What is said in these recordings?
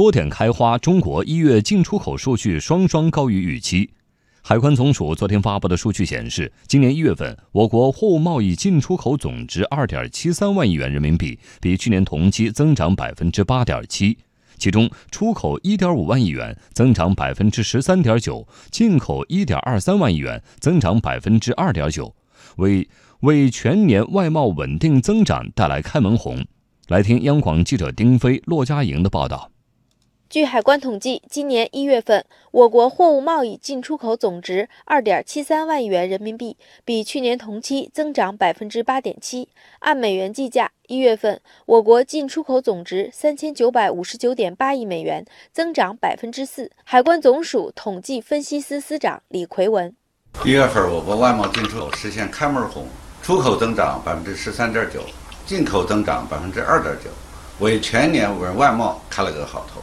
多点开花，中国一月进出口数据双双高于预期。海关总署昨天发布的数据显示，今年一月份，我国货物贸易进出口总值二点七三万亿元人民币，比去年同期增长百分之八点七。其中，出口一点五万亿元，增长百分之十三点九；进口一点二三万亿元，增长百分之二点九，为为全年外贸稳定增长带来开门红。来听央广记者丁飞、骆家莹的报道。据海关统计，今年一月份，我国货物贸易进出口总值二点七三万亿元人民币，比去年同期增长百分之八点七。按美元计价，一月份我国进出口总值三千九百五十九点八亿美元，增长百分之四。海关总署统计分析司司长李奎文：一月份我国外贸进出口实现开门红，出口增长百分之十三点九，进口增长百分之二点九，为全年稳外贸开了个好头。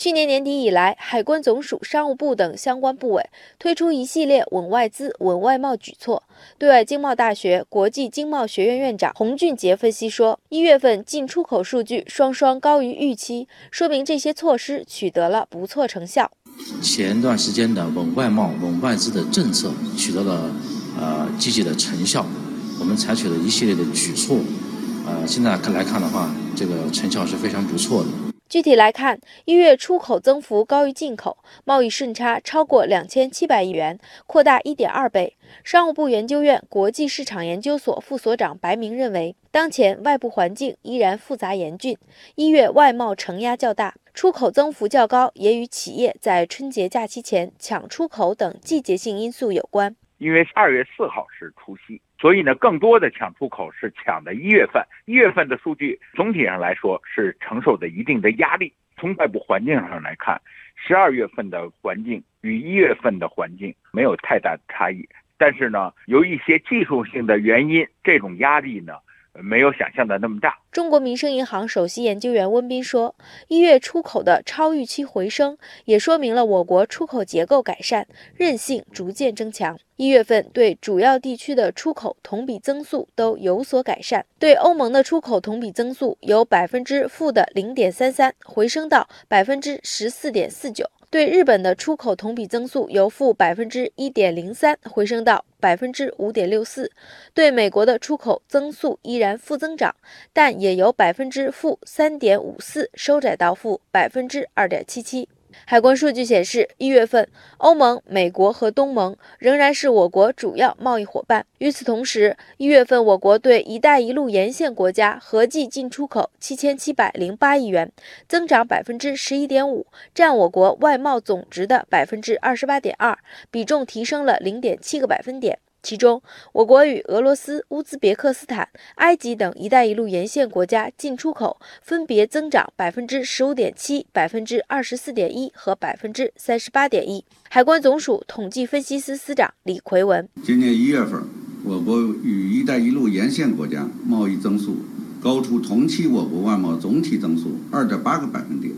去年年底以来，海关总署、商务部等相关部委推出一系列稳外资、稳外贸举措。对外经贸大学国际经贸学院院长洪俊杰分析说，一月份进出口数据双双高于预期，说明这些措施取得了不错成效。前段时间的稳外贸、稳外资的政策取得了呃积极的成效，我们采取了一系列的举措，呃，现在看来看的话，这个成效是非常不错的。具体来看，一月出口增幅高于进口，贸易顺差超过两千七百亿元，扩大一点二倍。商务部研究院国际市场研究所副所长白明认为，当前外部环境依然复杂严峻，一月外贸承压较大，出口增幅较高，也与企业在春节假期前抢出口等季节性因素有关。因为二月四号是除夕。所以呢，更多的抢出口是抢的一月份，一月份的数据总体上来说是承受的一定的压力。从外部环境上来看，十二月份的环境与一月份的环境没有太大的差异，但是呢，由于一些技术性的原因，这种压力呢。没有想象的那么大。中国民生银行首席研究员温彬说：“一月出口的超预期回升，也说明了我国出口结构改善，韧性逐渐增强。一月份对主要地区的出口同比增速都有所改善，对欧盟的出口同比增速由百分之负的零点三三回升到百分之十四点四九。”对日本的出口同比增速由负百分之一点零三回升到百分之五点六四，对美国的出口增速依然负增长，但也由百分之负三点五四收窄到负百分之二点七七。海关数据显示，一月份，欧盟、美国和东盟仍然是我国主要贸易伙伴。与此同时，一月份我国对“一带一路”沿线国家合计进出口七千七百零八亿元，增长百分之十一点五，占我国外贸总值的百分之二十八点二，比重提升了零点七个百分点。其中，我国与俄罗斯、乌兹别克斯坦、埃及等“一带一路”沿线国家进出口分别增长百分之十五点七、百分之二十四点一和百分之三十八点一。海关总署统计分析司司长李奎文：今年一月份，我国与“一带一路”沿线国家贸易增速高出同期我国外贸总体增速二点八个百分点，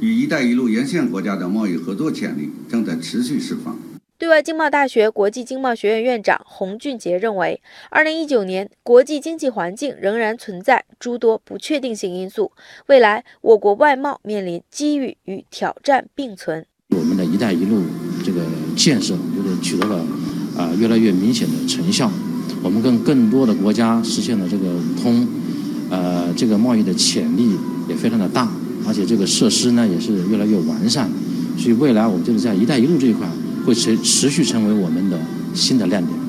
与“一带一路”沿线国家的贸易合作潜力正在持续释放。对外经贸大学国际经贸学院院长洪俊杰认为，二零一九年国际经济环境仍然存在诸多不确定性因素，未来我国外贸面临机遇与挑战并存。我们的一带一路这个建设，我觉得取得了啊越来越明显的成效，我们跟更多的国家实现了这个通，呃，这个贸易的潜力也非常的大，而且这个设施呢也是越来越完善，所以未来我们就是在一带一路这一块。会持持续成为我们的新的亮点。